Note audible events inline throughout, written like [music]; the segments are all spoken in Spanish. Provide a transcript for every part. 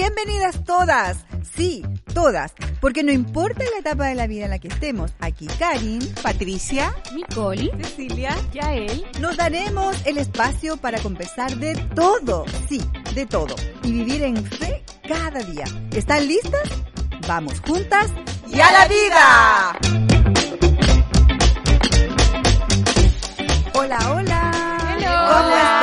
Bienvenidas todas, sí, todas, porque no importa la etapa de la vida en la que estemos, aquí Karin, Patricia, Nicole, Cecilia, Yael, nos daremos el espacio para conversar de todo, sí, de todo, y vivir en fe cada día. ¿Están listas? Vamos juntas y a la vida. Hola, hola. ¿Cómo Hola.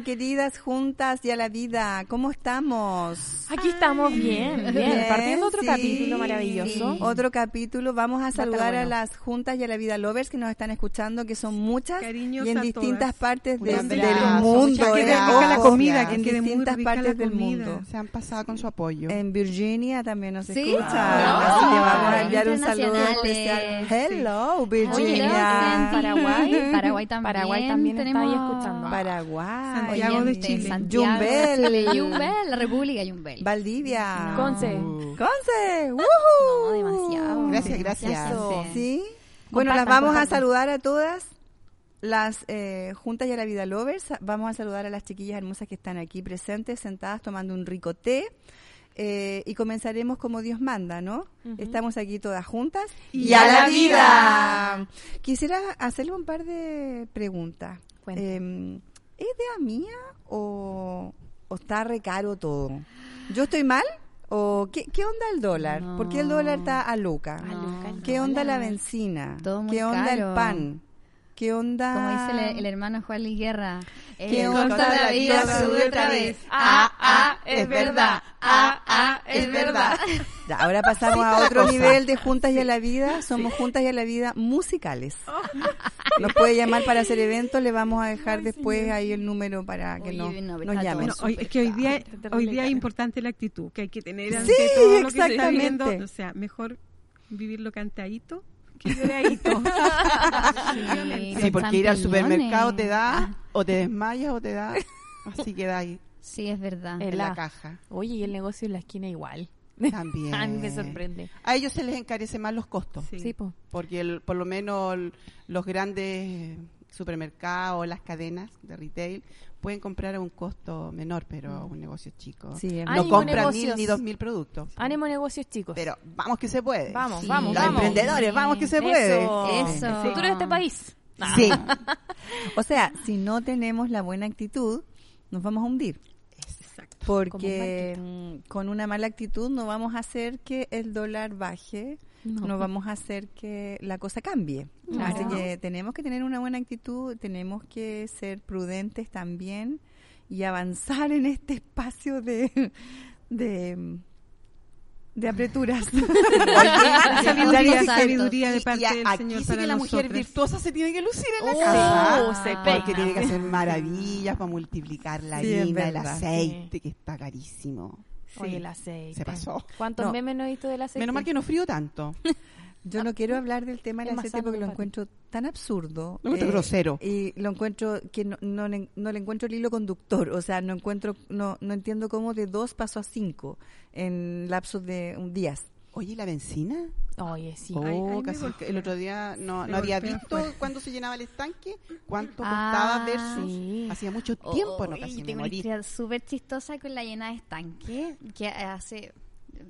Queridas juntas y a la vida? ¿Cómo estamos? aquí estamos bien, bien, Bien, partiendo otro sí, capítulo maravilloso. sí. Otro capítulo. Vamos a saludar a las juntas y a la vida lovers que nos están escuchando, que son muchas Cariños y en a distintas todas. partes Un de- abrazo, del mundo. ¿eh? La comida, que en distintas partes del mundo. se han pasado con su apoyo. En Virginia también nos Sí. escuchan. Ah, Así que vamos a ah, enviar un saludo especial. Hello, Virginia. Hello, Paraguay. Paraguay también. Paraguay también está ahí escuchando. Paraguay. Santiago de Chile. Santiago Yumbel. Yumbel, la República Yumbel. Valdivia. Conce. Conce. No, ¡Woohoo! demasiado. Gracias, gracias. Sí. Bueno, las Compartan, vamos a saludar a todas las eh, juntas y a la vida lovers. Vamos a saludar a las chiquillas hermosas que están aquí presentes, sentadas tomando un rico té. Eh, y comenzaremos como Dios manda, ¿no? Estamos aquí todas juntas. Y a la vida! Quisiera hacerle un par de preguntas. Eh, ¿Es idea mía o, o está re caro todo? ¿Yo estoy mal? ¿O qué, qué onda el dólar? ¿Por qué el dólar está a loca? A loca el ¿Qué onda la benzina? Todo muy ¿Qué onda el pan? ¿Qué onda? Como dice el, el hermano Juan Luis Guerra. ¿Qué el onda la vida sube otra vez. Ah, ah, es verdad. Ah, ah, es verdad. [laughs] Ya, ahora pasamos a otro nivel de juntas y a la vida. Somos juntas y a la vida musicales. [laughs] Nos puede llamar para hacer eventos. Le vamos a dejar después ahí el número para que Oye, no, no, nos llamen. Hoy, es que hoy día, hoy día es importante la actitud que hay que tener ante Sí, todo lo que se está exactamente. viviendo. O sea, mejor vivirlo cantadito que lloradito. [laughs] Sí, porque ir al supermercado te da, Ah, o te desmayas o te da, [laughs] así queda ahí sí, es verdad. En la la- caja. Oye, y el negocio en la esquina igual. [laughs] También. A mí me sorprende. A ellos se les encarece más los costos, Sí. Sí, po. porque el- por lo menos el- los grandes supermercados, las cadenas de retail, pueden comprar a un costo menor, pero un negocio chico Sí, no compra negocios. mil ni dos mil productos. Ánimo negocios chicos. Pero vamos que se puede. Vamos, Sí. vamos, Los vamos. emprendedores, vamos que se puede. Eso. Eso. El futuro de este país. Sí. [laughs] O sea, si no tenemos la buena actitud, nos vamos a hundir. Exacto. Porque mm, con una mala actitud no vamos a hacer que el dólar baje, no, vamos a hacer que la cosa cambie. Claro. Así que tenemos que tener una buena actitud, tenemos que ser prudentes también y avanzar en este espacio de de, de apreturas. [laughs] Sabiduría, sabiduría de parte y a- del aquí Señor sí para que la mujer virtuosa se tiene que lucir en la Oh, casa. Porque tiene que hacer maravillas para multiplicar la Sí, harina, el aceite, que está carísimo. Oye, el aceite. Se pasó. ¿Cuántos No. memes no he visto del aceite? Menos mal que no frío tanto. [laughs] Yo no quiero hablar del tema del aceite porque lo encuentro tan absurdo. Lo encuentro grosero. Y lo encuentro que no, no, le- no le encuentro el hilo conductor. O sea, no encuentro, no, no entiendo cómo de dos pasó a cinco en lapsos de un días. Oye, ¿y la benzina? Oye, sí. Oh, Ay, ay, me casi el otro día no, no había visto cuándo se llenaba el estanque, cuánto Ah, costaba versus. sí. Hacía mucho tiempo, no Oh, casi y tengo una morí. historia súper chistosa con la llena de estanque que hace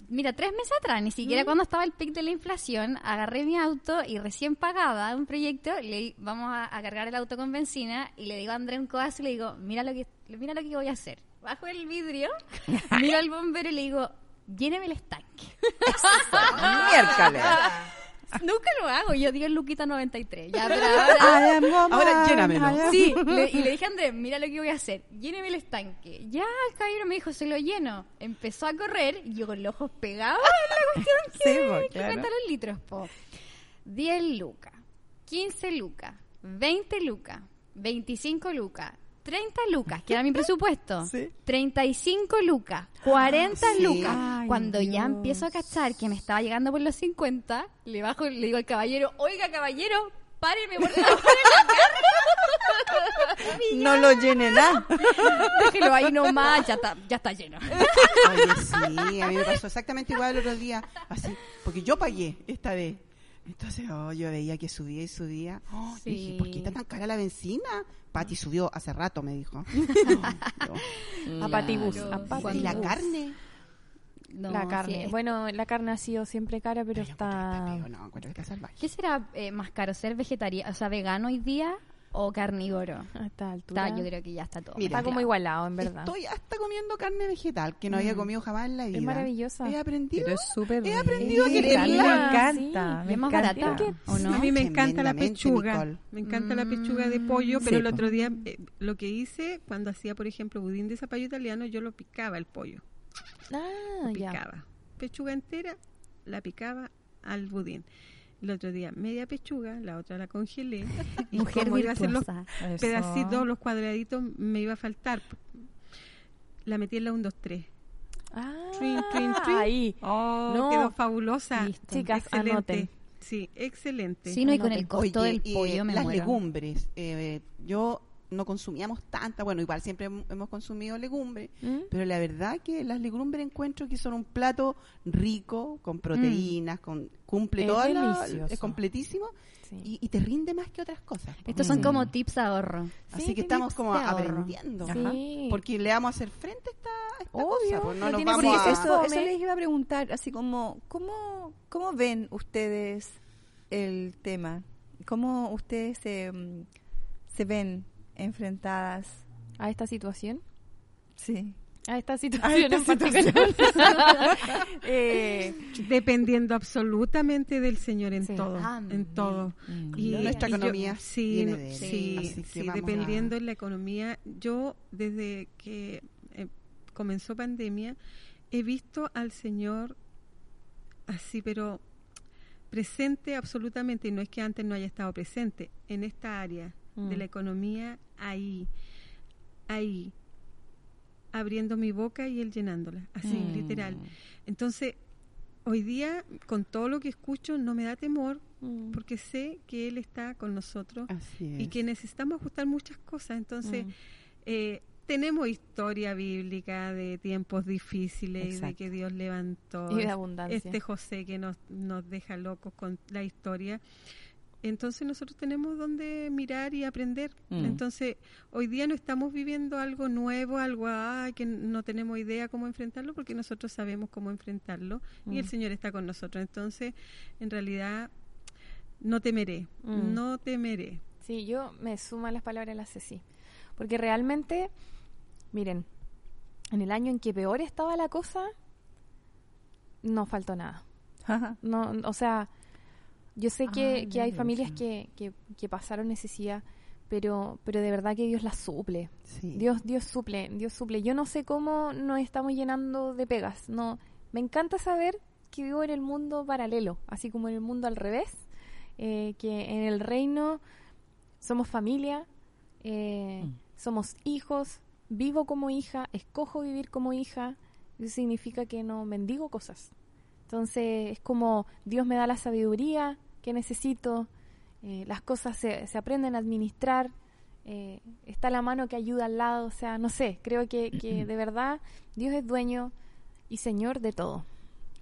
mira tres meses atrás ni siquiera cuando estaba el pic de la inflación agarré mi auto y recién pagada un proyecto le vamos a, a cargar el auto con benzina y le digo a André un codazo y le digo mira lo que mira lo que voy a hacer bajo el vidrio [laughs] miro al bombero y le digo lléneme el estanque [laughs] Miércoles. nunca lo hago yo digo Luquita 93 ya pero ahora Ahora llénamelo. Sí, le- y le dije a Andrés, mira lo que voy a hacer, lléneme el estanque. Ya, el caballero me dijo, se lo lleno. Empezó a correr y yo con los ojos pegados en la cuestión [laughs] que, Sí, po, que claro. cuenta los litros, po. 10 lucas, 15 lucas, 20 lucas, 25 lucas, 30 lucas, que era mi [laughs] presupuesto. Sí. 35 lucas, 40 Sí. lucas. Ay, Cuando ya empiezo a cachar que me estaba llegando por los 50, le bajo, le digo al caballero, oiga caballero, páreme por favor [laughs] No lo llene nada. [laughs] Déjelo ahí nomás, ya está, ya está lleno. Oye, sí, a mí me pasó exactamente igual el otro día, así, porque yo pagué esta vez. Entonces oh, yo veía que subía y subía. Oh, Sí. Dije, ¿por qué está tan cara la benzina? Pati subió hace rato, me dijo. [laughs] A patibus, Claro, a sí. y patibus. la carne. No, la sí, carne. es- Bueno, la carne ha sido siempre cara, pero que está... feo, no, está salvaje. ¿Qué será eh, más caro, ser vegetariano, o sea, vegano hoy día o carnívoro? A esta altura. Está, yo creo que ya está todo. Mira, está como igualado, en verdad. Estoy hasta comiendo carne vegetal que no había Mm. comido jamás en la vida. Es maravillosa. He aprendido. Pero es súper He aprendido a A mí me quererla. encanta. Sí, me es más encanta. barata, ¿o no? A mí me encanta la pechuga. Nicole. Me encanta la pechuga de pollo, pero Sí, el otro día eh, lo que hice cuando hacía, por ejemplo, budín de zapallo italiano, yo lo picaba el pollo. Ah, ya. Picaba. Pechuga entera, la picaba al budín. El otro día media pechuga, la otra la congelé. [laughs] y Mujer como iba a hacer los. Eso. pedacitos, los cuadraditos, me iba a faltar. La metí en la 1, 2, 3. Ah, Trin, trin, trin. ahí. Oh, No. quedó fabulosa. Listo. Chicas, excelente. anoten. Sí, excelente. Sí, no, y con el costo Oye, del pollo eh, me las muero. legumbres. eh, yo no consumíamos tanta, bueno, igual siempre hem- hemos consumido legumbres, ¿Mm? pero la verdad que las legumbres encuentro que son un plato rico, con proteínas, con cumple Es todas las- delicioso. es completísimo Sí. y, y te rinde más que otras cosas. Estos son Mm. como tips ahorro. Así Sí, que estamos como aprendiendo. Sí. Porque le vamos a hacer frente a esta, a esta Obvio, cosa. Pues no no nos vamos a... eso, les iba a preguntar, así como, ¿cómo, cómo ven ustedes el tema? ¿Cómo ustedes se, mm, se ven enfrentadas? A esta situación. Sí. A esta situación esta en particular. [laughs] Eh, Dependiendo absolutamente del Señor en Sí. todo, Amén. en todo. Mm. Y Nuestra y yo- economía sí, no- de él. sí, a- dependiendo en la economía. Yo desde que eh, comenzó pandemia he visto al Señor así, pero presente absolutamente, y no es que antes no haya estado presente, en esta área de Mm. la economía, ahí, ahí, abriendo mi boca y él llenándola, así, Mm. literal. Entonces, hoy día, con todo lo que escucho, no me da temor, mm, porque sé que Él está con nosotros Así y que necesitamos ajustar muchas cosas. Entonces, eh, tenemos historia bíblica de tiempos difíciles, y de que Dios levantó Y de es- abundancia. este José que nos, nos deja locos con la historia. Entonces nosotros tenemos donde mirar y aprender. Mm. Entonces hoy día no estamos viviendo algo nuevo, algo ay, que no tenemos idea cómo enfrentarlo porque nosotros sabemos cómo enfrentarlo y el Mm. Señor está con nosotros. Entonces, en realidad, no temeré, Mm. no temeré. Sí, yo me sumo a las palabras de la Ceci. Porque realmente, miren, en el año en que peor estaba la cosa, no faltó nada. [laughs] No, o sea, yo sé que, que hay familias que, que, que pasaron necesidad, pero, pero de verdad que Dios las suple. Sí. Dios, Dios suple, Dios suple. Yo no sé cómo nos estamos llenando de pegas. No, me encanta saber que vivo en el mundo paralelo, así como en el mundo al revés, eh, que en el reino somos familia, eh, Mm. somos hijos, vivo como hija, escojo vivir como hija. Eso significa que no mendigo cosas. Entonces es como Dios me da la sabiduría que necesito, eh, las cosas se, se aprenden a administrar, eh, está la mano que ayuda al lado, o sea, no sé, creo que, que [clears throat] de verdad Dios es dueño y Señor de todo.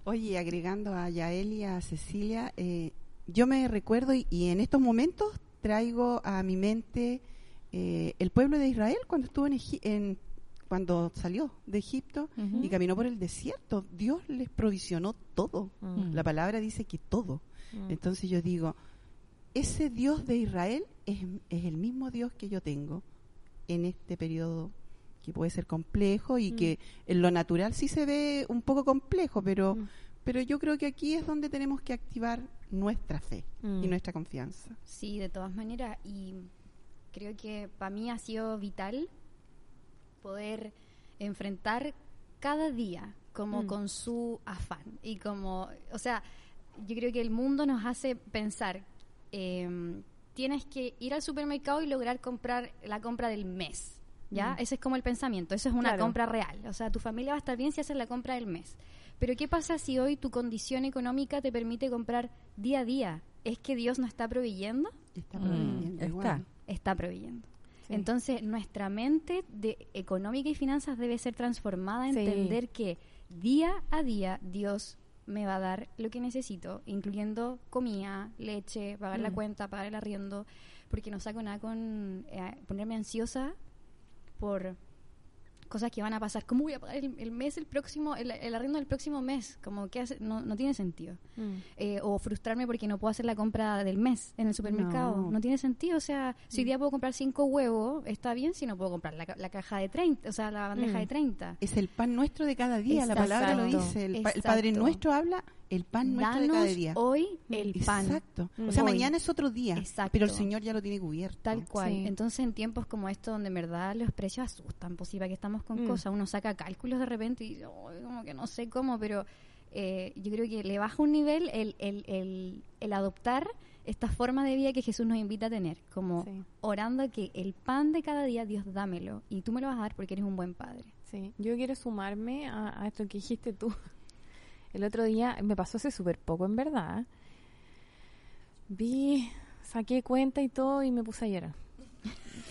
Oye, agregando a Yael y a Cecilia, eh, yo me recuerdo y, y en estos momentos traigo a mi mente eh, el pueblo de Israel cuando estuvo en, Egi- en cuando salió de Egipto y caminó por el desierto. Dios les provisionó todo. Mm. La palabra dice que todo. Mm. Entonces yo digo, ese Dios de Israel es, es el mismo Dios que yo tengo en este periodo que puede ser complejo y Mm. que en lo natural sí se ve un poco complejo, pero, pero yo creo que aquí es donde tenemos que activar nuestra fe y nuestra confianza. Sí, de todas maneras. Y creo que para mí ha sido vital poder enfrentar cada día como Mm. con su afán. Y como, o sea, yo creo que el mundo nos hace pensar, eh, tienes que ir al supermercado y lograr comprar la compra del mes. ¿Ya? Mm. Ese es como el pensamiento, eso es una Claro. compra real. O sea, tu familia va a estar bien si haces la compra del mes. Pero ¿qué pasa si hoy tu condición económica te permite comprar día a día? ¿Es que Dios no está proveyendo? Está Mm, proveyendo está. igual. Está proveyendo. Sí. Entonces, nuestra mente de económica y finanzas debe ser transformada a Sí. entender que día a día Dios me va a dar lo que necesito, incluyendo comida, leche, pagar la Mm. cuenta, pagar el arriendo, porque no saco nada con eh, ponerme ansiosa por cosas que van a pasar. ¿Cómo voy a pagar el, el mes, el próximo, el, el arriendo del próximo mes? Como que hace- no, no tiene sentido. Mm. Eh, o frustrarme porque no puedo hacer la compra del mes en el supermercado. No. No, tiene sentido. O sea, si Mm. hoy día puedo comprar cinco huevos, está bien si no puedo comprar la, la caja de 30, o sea, la bandeja Mm. de 30. Es el pan nuestro de cada día, la palabra lo dice. El, pa- el Padre nuestro habla el pan nuestro de cada día. hoy el pan. Exacto. Mm. O sea, Hoy. mañana es otro día, Exacto. pero el Señor ya lo tiene cubierto. Tal cual. Sí. Entonces, en tiempos como estos, donde en verdad los precios asustan, pues sí, para que estamos con Mm. cosas, uno saca cálculos de repente y "Ay, como que no sé cómo, pero eh, yo creo que le baja un nivel el, el, el, el adoptar esta forma de vida que Jesús nos invita a tener, como Sí. orando que el pan de cada día, Dios dámelo, y tú me lo vas a dar porque eres un buen padre. Sí, yo quiero sumarme a, a esto que dijiste tú. El otro día me pasó hace súper poco, en verdad. Vi, saqué cuenta y todo y me puse a llorar.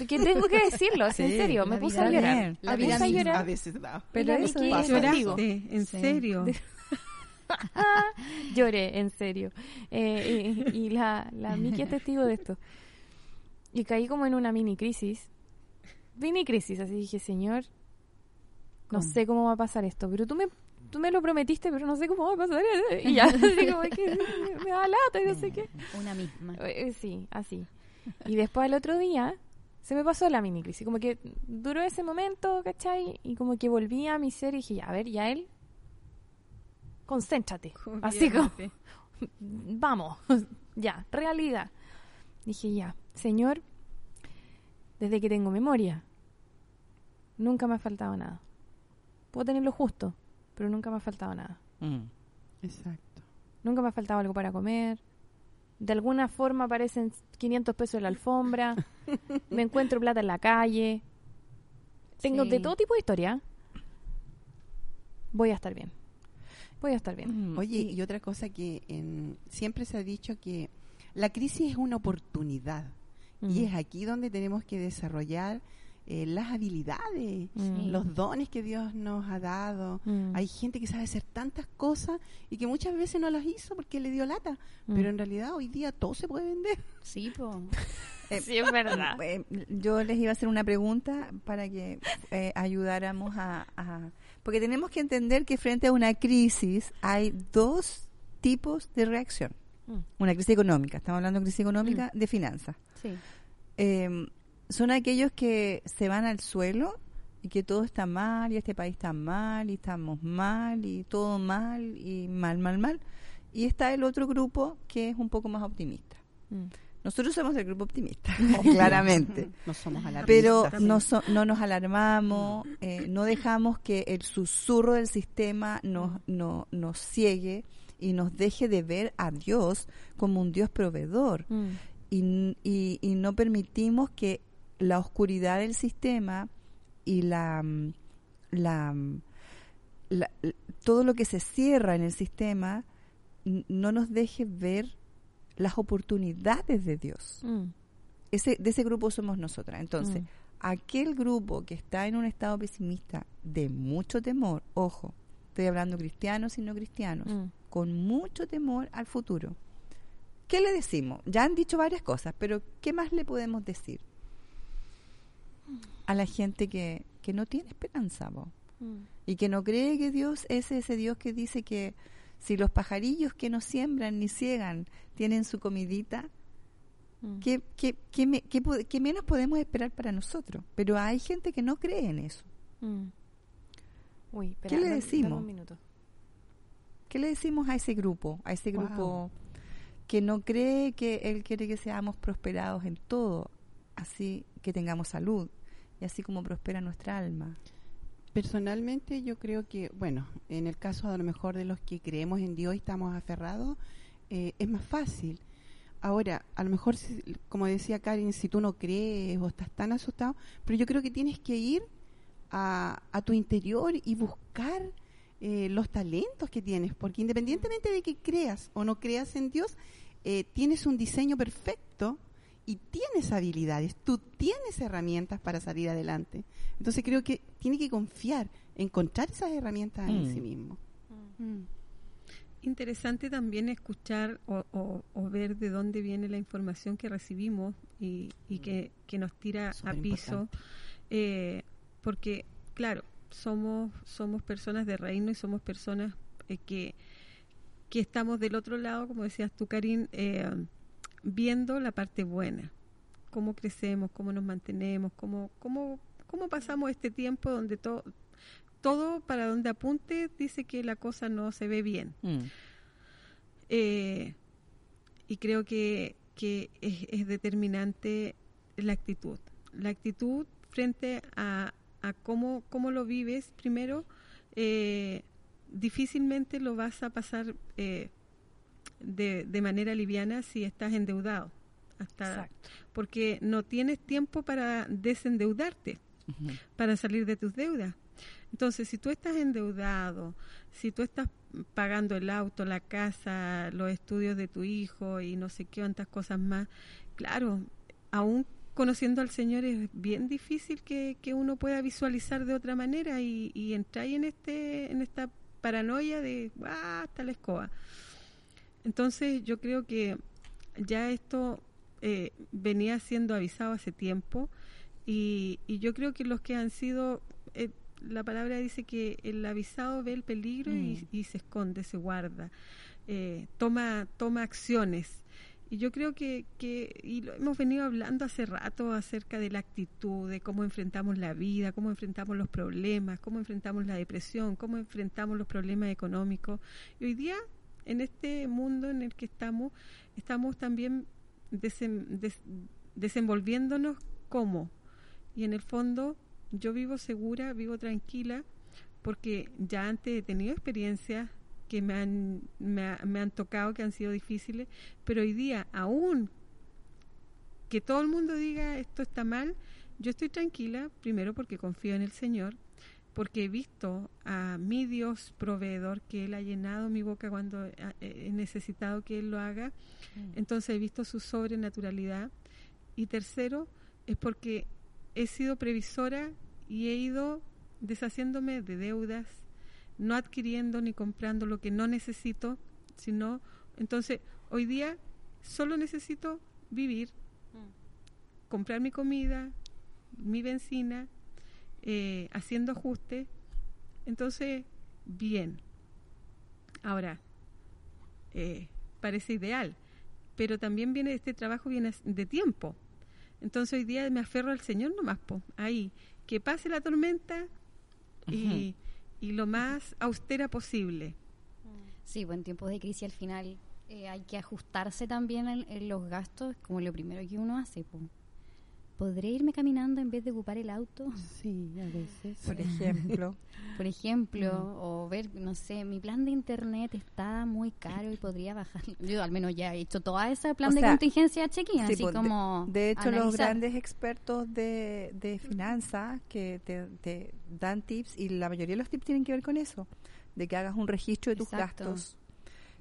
Que tengo que decirlo, así, en Sí, serio, me la puse a llorar. Me puse a llorar. A veces da. Pero eso Miki, es- es testigo. ¿Lloraste? ¿En Sí. serio? De- [laughs] Lloré, en serio. Eh, y y la, la Miki es testigo de esto. Y caí como en una mini crisis. Mini crisis, así dije, Señor, no ¿Cómo? sé cómo va a pasar esto, pero tú me, tú me lo prometiste, pero no sé cómo va a pasar. [laughs] Y ya, [laughs] así como que me da lata y no sé qué. Una misma. Eh, eh, Sí, así. Y después al otro día se me pasó la mini crisis. Como que duró ese momento, ¿cachai? Y como que volví a mi ser y dije, ya, a ver, ya él, concéntrate. Así como, [laughs] vamos, ya, realidad. Dije, ya, Señor, desde que tengo memoria, nunca me ha faltado nada. Puedo tener lo justo, pero nunca me ha faltado nada. Mm. Exacto. Nunca me ha faltado algo para comer. De alguna forma aparecen 500 pesos en la alfombra. [laughs] me encuentro plata en la calle. Tengo Sí. de todo tipo de historia. Voy a estar bien. Voy a estar bien. Mm. Oye, Y- y otra cosa que en- siempre se ha dicho que la crisis es una oportunidad y es aquí donde tenemos que desarrollar eh, las habilidades, los dones que Dios nos ha dado. Mm. Hay gente que sabe hacer tantas cosas y que muchas veces no las hizo porque le dio lata, Mm. pero en realidad hoy día todo se puede vender. Sí, po. Eh, [laughs] Sí, es verdad. [laughs] eh, yo les iba a hacer una pregunta para que eh, ayudáramos a, a- Porque tenemos que entender que frente a una crisis hay dos tipos de reacción. Mm. Una crisis económica, estamos hablando de crisis económica de finanzas. Sí. Son aquellos que se van al suelo y que todo está mal y este país está mal y estamos mal y todo mal y mal, mal, mal. Y está el otro grupo que es un poco más optimista. Mm. Nosotros somos el grupo optimista, [laughs] claramente. [laughs] No somos alarmistas. Pero no, so- no nos alarmamos, eh, no dejamos que el susurro del sistema nos, no, nos ciegue y nos deje de ver a Dios como un Dios proveedor. Mm. Y, y- y no permitimos que la oscuridad del sistema y la, mm, la, mm, la- todo lo que se cierra en el sistema no nos deje ver las oportunidades de Dios Mm. ese, de ese grupo somos nosotras. Entonces, Mm. aquel grupo que está en un estado pesimista de mucho temor, ojo, estoy hablando cristianos y no cristianos, Mm. con mucho temor al futuro. ¿Qué le decimos? Ya han dicho varias cosas, pero ¿qué más le podemos decir? A la gente que, que no tiene esperanza po, Mm. y que no cree que Dios es ese Dios que dice que si los pajarillos que no siembran ni ciegan tienen su comidita, Mm. ¿Qué, qué, qué, me- qué menos podemos esperar para nosotros? Pero hay gente que no cree en eso. Mm. Uy, ¿Qué le decimos? un minuto. ¿Qué le decimos a ese grupo? A ese Wow. grupo que no cree que Él quiere que seamos prosperados en todo, así que tengamos salud y así como prospera nuestra alma. Personalmente yo creo que, bueno, en el caso a lo mejor de los que creemos en Dios y estamos aferrados, eh, es más fácil. Ahora, a lo mejor, si- como decía Karin, si tú no crees o estás tan asustado, pero yo creo que tienes que ir a, a tu interior y buscar eh, los talentos que tienes, porque independientemente de que creas o no creas en Dios, eh, tienes un diseño perfecto y tienes habilidades, tú tienes herramientas para salir adelante. Entonces creo que tiene que confiar, encontrar esas herramientas en Mm. sí mismo. Mm. interesante también escuchar o, o- o ver de dónde viene la información que recibimos y, y que, que nos tira a piso, eh, porque, claro, somos, somos personas de reino y somos personas eh, que, que estamos del otro lado, como decías tú, Karin, eh, viendo la parte buena, cómo crecemos, cómo nos mantenemos, cómo, cómo, cómo pasamos este tiempo donde todo todo para donde apunte dice que la cosa no se ve bien. Mm. Eh, y creo que, que es, es determinante la actitud. La actitud frente a, a cómo, cómo lo vives, primero, eh, difícilmente lo vas a pasar eh, de, de manera liviana si estás endeudado. Hasta, porque no tienes tiempo para desendeudarte para salir de tus deudas. Entonces, si tú estás endeudado, si tú estás pagando el auto, la casa, los estudios de tu hijo y no sé qué tantas cosas más, claro, aún conociendo al Señor es bien difícil que, que uno pueda visualizar de otra manera y, y entrar en este en esta paranoia de ¡ah, hasta la escoba. Entonces, yo creo que ya esto eh, venía siendo avisado hace tiempo y, y yo creo que los que han sido, eh, la palabra dice que el avisado ve el peligro y, y se esconde, se guarda, eh, toma, toma acciones. Y yo creo que, que, y lo hemos venido hablando hace rato acerca de la actitud, de cómo enfrentamos la vida, cómo enfrentamos los problemas, cómo enfrentamos la depresión, cómo enfrentamos los problemas económicos. Y hoy día, en este mundo en el que estamos, estamos también desenvolviéndonos como. Y en el fondo, yo vivo segura, vivo tranquila, porque ya antes he tenido experiencias que me han, me, me han tocado, que han sido difíciles, pero hoy día, aún que todo el mundo diga esto está mal, yo estoy tranquila, primero porque confío en el Señor, porque he visto a mi Dios proveedor, que Él ha llenado mi boca cuando ha- he necesitado que Él lo haga, entonces he visto su sobrenaturalidad. Y tercero, es porque he sido previsora y he ido deshaciéndome de deudas, no adquiriendo ni comprando lo que no necesito, sino, entonces, hoy día solo necesito vivir, comprar mi comida, mi benzina, eh, haciendo ajustes, entonces, bien. Ahora, eh, parece ideal, pero también viene este trabajo viene de tiempo. Entonces hoy día me aferro al Señor nomás, po, ahí, que pase la tormenta y, y lo más austera posible. Sí, pues en tiempos de crisis al final eh, hay que ajustarse también en, en los gastos, como lo primero que uno hace. po. ¿Podré irme caminando en vez de ocupar el auto? Sí, a veces. Por ejemplo. [laughs] Por ejemplo, o ver, no sé, mi plan de internet está muy caro y podría bajar. [laughs] Yo al menos ya he hecho toda esa plan O de sea, contingencia Sí, así pues, de- como De, hecho, los grandes expertos de, de finanzas que te, te dan tips, y la mayoría de los tips tienen que ver con eso, de que hagas un registro de tus Exacto. gastos,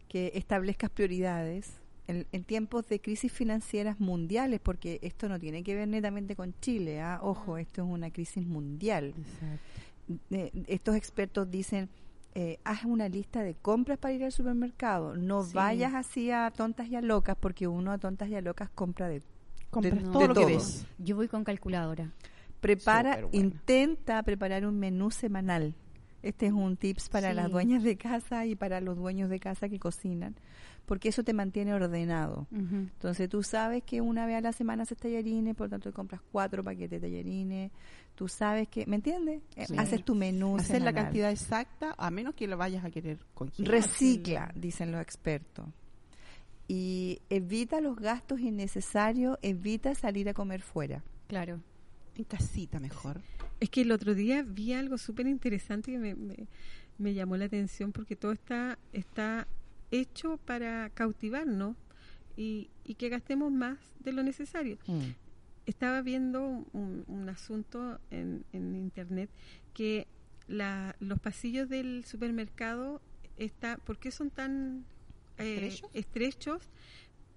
que establezcas prioridades en, en tiempos de crisis financieras mundiales, porque esto no tiene que ver netamente con Chile, ¿ah? ojo, esto es una crisis mundial. Eh, estos expertos dicen, eh, haz una lista de compras para ir al supermercado, no Sí. vayas así a tontas y a locas, porque uno a tontas y a locas compra de Compras de todo lo que ves. Yo voy con calculadora. Prepara, bueno. intenta preparar un menú semanal. Este es un tips para Sí. las dueñas de casa y para los dueños de casa que cocinan, porque eso te mantiene ordenado. Entonces tú sabes que una vez a la semana haces tallarines, por lo tanto compras cuatro paquetes de tallarines. Tú sabes que, ¿me entiendes? Eh, Sí. Haces tu menú Hacer la cantidad exacta, a menos que lo vayas a querer congelar. Recicla, dicen los expertos. Y evita los gastos innecesarios, evita salir a comer fuera. Claro. En casita mejor. Es que el otro día vi algo súper interesante que me, me- me llamó la atención porque todo está, está hecho para cautivarnos y, y que gastemos más de lo necesario. Estaba viendo un, un asunto en, en internet que la, los pasillos del supermercado está, ¿por qué son tan eh, ¿Estrechos? estrechos?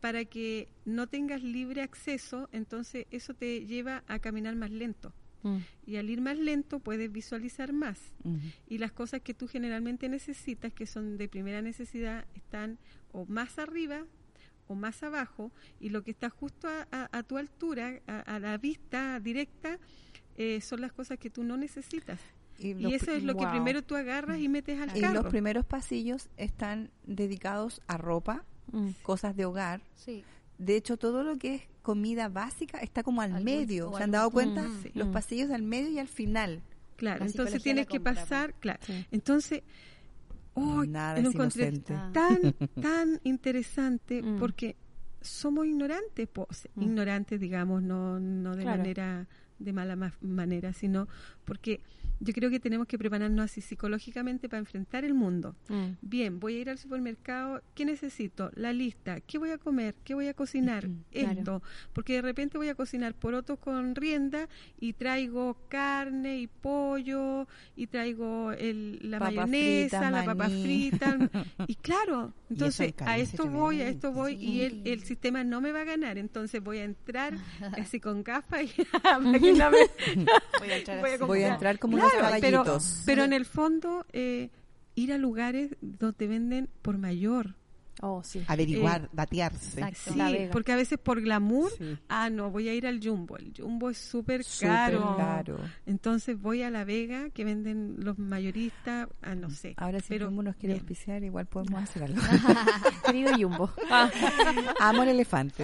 Para que no tengas libre acceso, entonces eso te lleva a caminar más lento. Mm. Y al ir más lento puedes visualizar más. Y las cosas que tú generalmente necesitas, que son de primera necesidad, están o más arriba o más abajo. Y lo que está justo a, a- a tu altura, a, a la vista directa, eh, son las cosas que tú no necesitas. Y, Y eso es lo que primero tú agarras y metes al y carro. los primeros pasillos están dedicados a ropa, Mm. cosas de hogar. Sí. De hecho, todo lo que es comida básica está como al Al medio. ¿Se han al dado cuenta? Mm. Los Mm. pasillos del medio y al final. Claro, La entonces tienes que pasar, claro. Sí. Entonces, oh, Nada lo encontré. Ah. tan, [laughs] tan interesante Mm. porque somos ignorantes, Mm. ignorantes, digamos, no, no de Claro. manera de mala ma- manera, sino porque yo creo que tenemos que prepararnos así psicológicamente para enfrentar el mundo. Mm. Bien, voy a ir al supermercado, ¿qué necesito? La lista, ¿qué voy a comer? ¿Qué voy a cocinar? Claro. Esto, porque de repente voy a cocinar porotos con rienda y traigo carne y pollo y traigo el, la mayonesa, la papa frita [laughs] y claro, entonces a esto voy, a esto voy y el, el sistema no me va a ganar, entonces voy a entrar [laughs] así con gafas y [laughs] Imagíname. [laughs] Voy a entrar Voy a así. Voy a entrar como Claro, unos pero, caballitos. pero en el fondo, eh, ir a lugares donde venden por mayor. Oh, sí. Averiguar, datearse. Exacto. Sí, porque a veces por glamour, Sí. ah, no, voy a ir al Jumbo. El Jumbo es súper caro. caro. Entonces voy a La Vega, que venden los mayoristas, ah, no sé. Ahora si pero Jumbo nos quiere auspiciar, igual podemos hacer algo. [laughs] Querido Jumbo. Ah, Amo el elefante.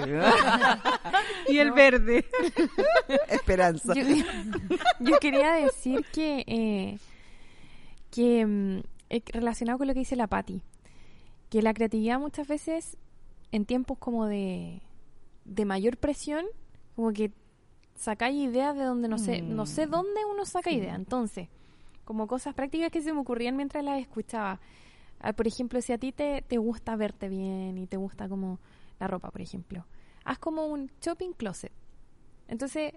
Y el verde. [laughs] Esperanza. yo, yo quería decir que, eh, que mm, eh, relacionado con lo que dice la Patti, que la creatividad muchas veces en tiempos como de, de mayor presión, como que sacáis ideas de donde no sé, no sé Mm. dónde uno saca ideas. Entonces, como cosas prácticas que se me ocurrían mientras las escuchaba. Ah, por ejemplo, si a ti te, te gusta verte bien y te gusta como la ropa, por ejemplo, haz como un shopping closet. Entonces,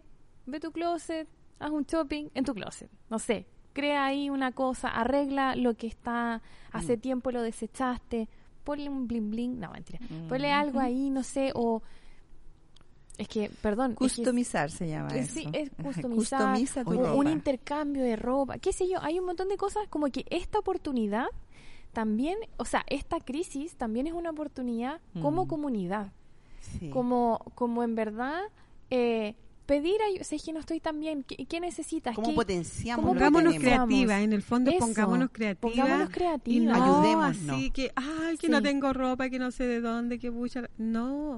ve tu closet, haz un shopping en tu closet. No sé, crea ahí una cosa, arregla lo que está, hace tiempo lo desechaste, ponle un bling bling, no, mentira, ponle algo ahí, no sé, o... Es que, perdón. es que Customizar se llama eh, eso. Sí, es [laughs] customizar, Customiza tu o ropa. un intercambio de ropa, qué sé yo, hay un montón de cosas como que esta oportunidad también, o sea, esta crisis también es una oportunidad como Mm. comunidad, Sí. como, como en verdad eh, pedir ayuda, si es que no estoy tan bien, ¿qué, qué necesitas? ¿Cómo ¿Qué- potenciamos cómo Pongámonos creativas, en el fondo Eso, pongámonos creativas. pongámonos Y creativas. no Ayudémonos. así que, ay, que Sí. no tengo ropa, que no sé de dónde, que bucha. No,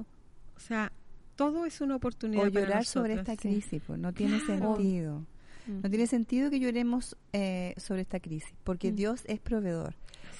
o sea, todo es una oportunidad O para llorar sobre esta crisis, pues no tiene Claro. sentido. Mm. No tiene sentido que lloremos eh, sobre esta crisis, porque Mm. Dios es proveedor.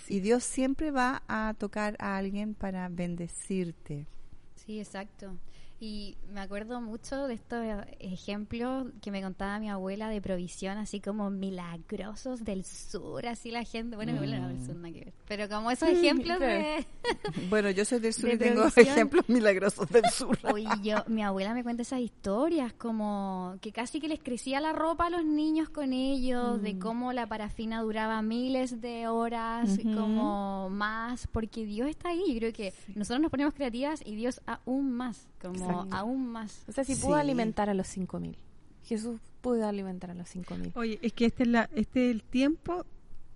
Y Dios siempre va a tocar a alguien para bendecirte. Sí, exacto. Y me acuerdo mucho de estos ejemplos que me contaba mi abuela de provisión, así como milagrosos del sur, así la gente. Bueno, mi abuela no del sur, nada que ver. Pero como esos ejemplos de. [laughs] Bueno, yo soy del sur De y tengo provisión. ejemplos milagrosos del sur. Oye, yo, mi abuela me cuenta esas historias, como que casi que les crecía la ropa a los niños con ellos, de cómo la parafina duraba miles de horas, como más, porque Dios está ahí. Yo creo que nosotros nos ponemos creativas y Dios aún más, como Exacto. aún más. O sea, si Sí. pudo alimentar a los 5.000. Jesús pudo alimentar a los 5.000. Oye, es que este es, la, este es el tiempo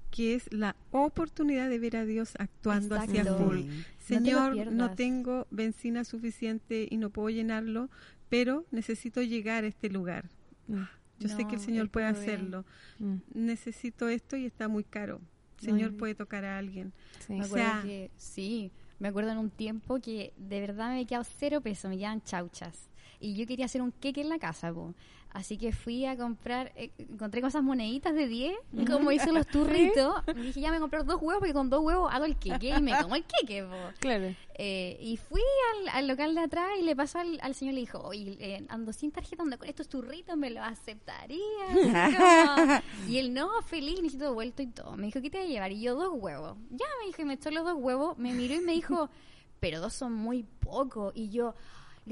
que es la oportunidad de ver a Dios actuando hacia full. Sí. No te lo Señor, no, tengo benzina suficiente y no puedo llenarlo, pero necesito llegar a este lugar. Mm, Yo sé que el Señor puede hacerlo. mm, Necesito esto y está muy caro. Señor puede tocar a alguien. sí. O sea- que, sí, me acuerdo en un tiempo que de verdad me había quedado cero peso, me quedaban chauchas. Y yo quería hacer un queque en la casa, po. Así que fui a comprar, eh, encontré cosas moneditas de 10, como hice los turritos. [laughs] Y dije, ya me compré dos huevos, porque con dos huevos hago el queque y me como el queque, po. Claro. Eh, y fui al, al local de atrás y le pasó al, al señor y le dijo, oye, eh, ando sin tarjeta, ando con estos turritos, ¿me los aceptaría? [laughs] Como- y él, no, feliz, necesito vuelto y todo. Me dijo, ¿qué te voy a llevar? Y yo, dos huevos. Ya, me dijo, y me echó los dos huevos, me miró y me dijo, pero dos son muy poco. Y yo...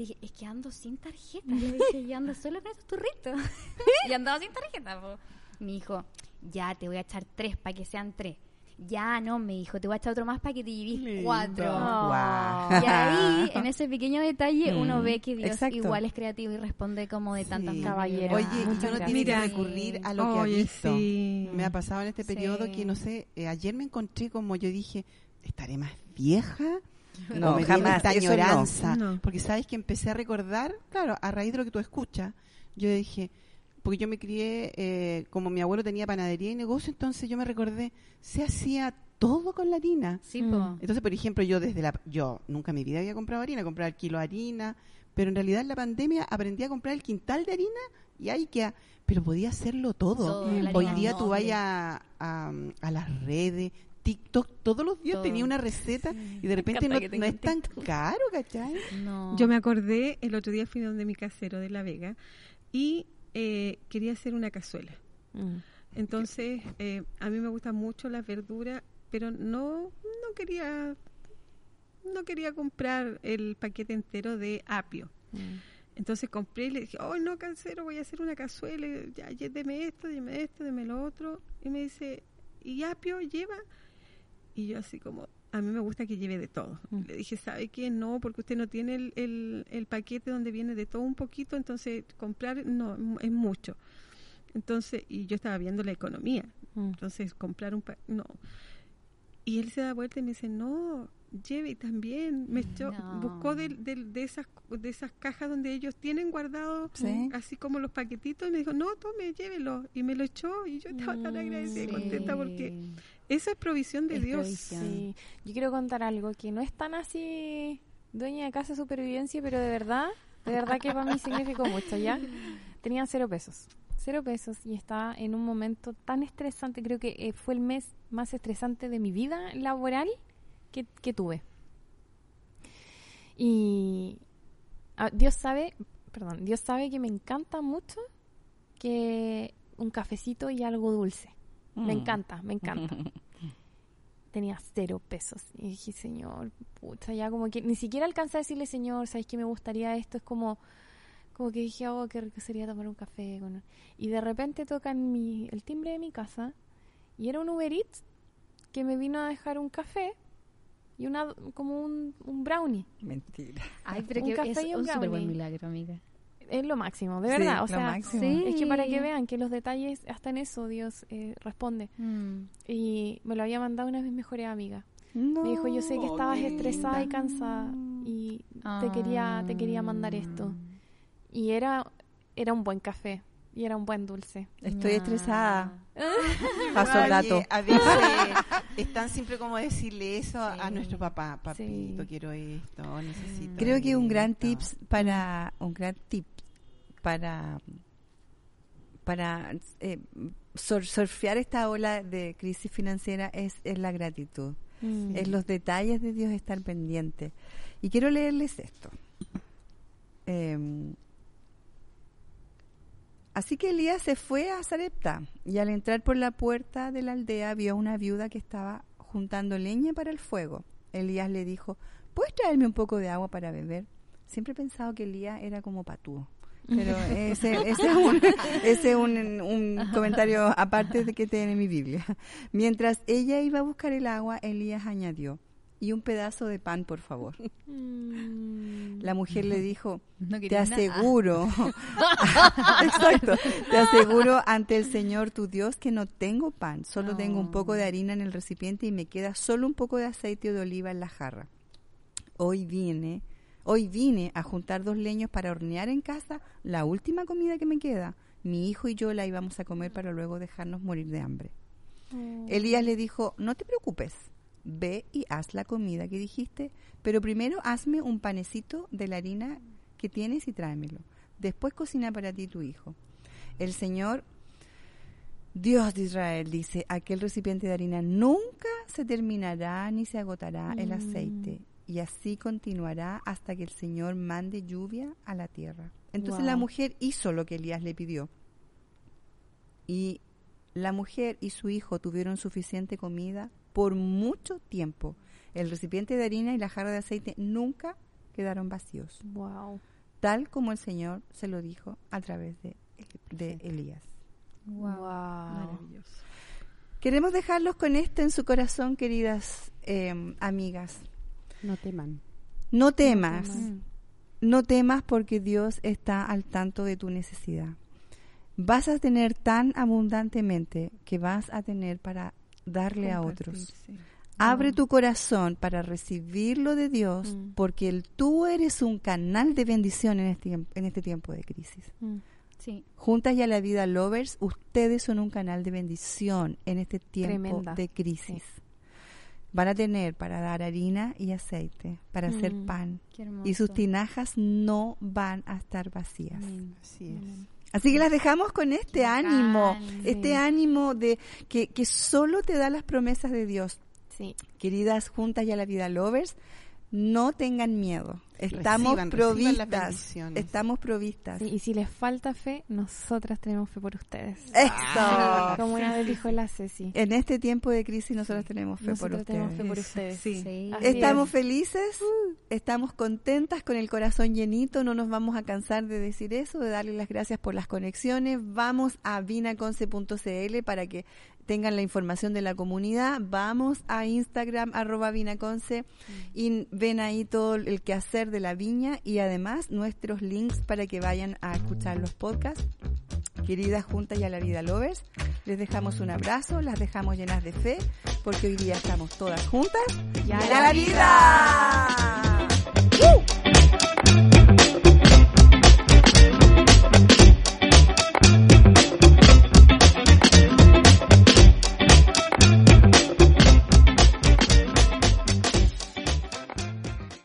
Dije, es que ando sin tarjeta. [laughs] Le dije, yo ando solo con estos turritos. [laughs] y andaba sin tarjeta. po. Me dijo, ya te voy a echar tres para que sean tres. ya no, me dijo, te voy a echar otro más para que te lleves cuatro. Y ahí, en ese pequeño detalle, uno Mm, ve que Dios exacto. igual es creativo y responde como de tantas Sí. maneras. Caballero. Oye, Muchas y uno tiene que recurrir a lo que ha visto. sí. Me ha pasado en este periodo Sí. que, no sé, eh, ayer me encontré como yo dije, ¿estaré más vieja? No, ¿O me jamás, esta no. añoranza? No. Porque sabes que empecé a recordar, claro, a raíz de lo que tú escuchas, yo dije, porque yo me crié, eh, como mi abuelo tenía panadería y negocio, entonces yo me recordé, se hacía todo con la harina. Sí, Mm. po. Entonces, por ejemplo, yo desde la yo nunca en mi vida había comprado harina, compraba el kilo de harina, pero en realidad en la pandemia aprendí a comprar el quintal de harina y ahí que pero podía hacerlo todo. Hoy día tú vayas a, a, a las redes, TikTok, todos los días Todo. tenía una receta y de repente no, es tan caro, ¿cachai? No. Yo me acordé, el otro día fui donde mi casero de La Vega y eh, quería hacer una cazuela. Mm. Entonces, eh, a mí me gustan mucho las verduras, pero no, no quería no quería comprar el paquete entero de apio. Mm. Entonces compré y le dije, oh, no, casero, voy a hacer una cazuela, y ya, ya, deme esto, deme esto, deme lo otro. Y me dice, ¿y apio lleva? Y yo así como, a mí me gusta que lleve de todo. Mm. Le dije, ¿sabe qué? No, porque usted no tiene el, el, el paquete donde viene de todo un poquito, entonces comprar no, es mucho. Entonces, y yo estaba viendo la economía, Mm. entonces comprar un pa no. Y él se da vuelta y me dice, no, lleve también. Me echó- No. buscó de, de, de esas de esas cajas donde ellos tienen guardado Sí. así como los paquetitos y me dijo, no, tome, llévelo. Y me lo echó y yo estaba tan Mm, agradecida y sí. contenta porque esa es provisión de Es Dios. provisión. Sí, yo quiero contar algo que no es tan así dueña de casa de supervivencia, pero de verdad, de verdad que para mí [laughs] significó mucho, ¿ya? Tenía cero pesos, cero pesos y estaba en un momento tan estresante, creo que eh, fue el mes más estresante de mi vida laboral que, que tuve. Y ah, Dios sabe, perdón, Dios sabe que me encanta mucho que un cafecito y algo dulce. Me Mm. encanta, me encanta [laughs] tenía cero pesos. Y dije, señor, pucha, ya como que ni siquiera alcancé a decirle, señor, ¿sabes que me gustaría esto? Es como, como que dije, oh, qué rico sería tomar un café. con-". Y de repente tocan mi, el timbre de mi casa y era un Uber Eats que me vino a dejar un café y una como un, un brownie. Mentira. Ay, pero Un que café es y un un súper buen milagro, amiga. Es lo máximo, de Sí, verdad. o lo sea, máximo. Sí. es que para que vean que los detalles, hasta en eso Dios eh, responde. Mm. Y me lo había mandado una de mis mejores amigas. No, Me dijo, yo sé que estabas estresada y cansada y te quería te quería mandar esto. Y era era un buen café y era un buen dulce. Estoy Ah. estresada. [laughs] Paso el dato. A veces es tan simple como decirle eso a- nuestro papá. Papito, Sí. quiero esto, necesito Creo que un gran esto". tips para un gran tip para para eh, sur- surfear esta ola de crisis financiera es, es la gratitud, Mm. es los detalles de Dios estar pendiente. Y quiero leerles esto. Em, Así que Elías se fue a Sarepta y al entrar por la puerta de la aldea vio a una viuda que estaba juntando leña para el fuego. Elías le dijo, ¿puedes traerme un poco de agua para beber? Siempre he pensado que Elías era como patúo. Pero [laughs] ese, ese es, un, ese es un, un comentario aparte de que tiene en mi Biblia. Mientras ella iba a buscar el agua, Elías añadió, y un pedazo de pan, por favor. Mm. La mujer le dijo, No te aseguro, [laughs] exacto, te aseguro ante el Señor tu Dios que no tengo pan, solo tengo un poco de harina en el recipiente y me queda solo un poco de aceite de oliva en la jarra. Hoy vine, hoy vine a juntar dos leños para hornear en casa la última comida que me queda. Mi hijo y yo la íbamos a comer para luego dejarnos morir de hambre. Oh. Elías le dijo, no te preocupes, ve y haz la comida que dijiste, pero primero hazme un panecito de la harina que tienes y tráemelo. Después cocina para ti tu hijo. El Señor, Dios de Israel, dice, aquel recipiente de harina nunca se terminará ni se agotará el Mm. aceite. Y así continuará hasta que el Señor mande lluvia a la tierra. Entonces la mujer hizo lo que Elías le pidió. Y la mujer y su hijo tuvieron suficiente comida por mucho tiempo. El recipiente de harina y la jarra de aceite nunca quedaron vacíos, Wow. tal como el Señor se lo dijo a través de, de Elías. Wow. Wow. Maravilloso. Queremos dejarlos con esto en su corazón, queridas eh, amigas. No teman. No temas, temas. no temas porque Dios está al tanto de tu necesidad. Vas a tener tan abundantemente que vas a tener para darle a otros. Abre tu corazón para recibirlo de Dios, Mm. porque el, tú eres un canal de bendición en este, en este tiempo de crisis. Mm. Sí. Juntas y a la vida lovers, ustedes son un canal de bendición en este tiempo Tremenda. de crisis. Van a tener para dar harina y aceite, para hacer Mm. pan. Y sus tinajas no van a estar vacías. Así es. Así que las dejamos con este ánimo, sí. este ánimo de que, que solo te da las promesas de Dios. Sí. Queridas juntas y a la vida lovers, no tengan miedo. Estamos Reciban, provistas. Estamos provistas. Sí, Y si les falta fe, nosotras tenemos fe por ustedes. [laughs] Eso. Como una vez dijo la Ceci. En este tiempo de crisis nosotros tenemos fe por Nosotros tenemos ustedes. fe por ustedes. sí. Estamos es. felices, estamos contentas, con el corazón llenito, no nos vamos a cansar de decir eso, de darle las gracias por las conexiones. Vamos a vinaconce.cl para que tengan la información de la comunidad. Vamos a Instagram, arroba vinaconce, y ven ahí todo el quehacer de la Viña y además nuestros links para que vayan a escuchar los podcasts. Queridas juntas y a la vida lovers, les dejamos un abrazo, las dejamos llenas de fe, porque hoy día estamos todas juntas y a, la, vida. vida. ¡Uh!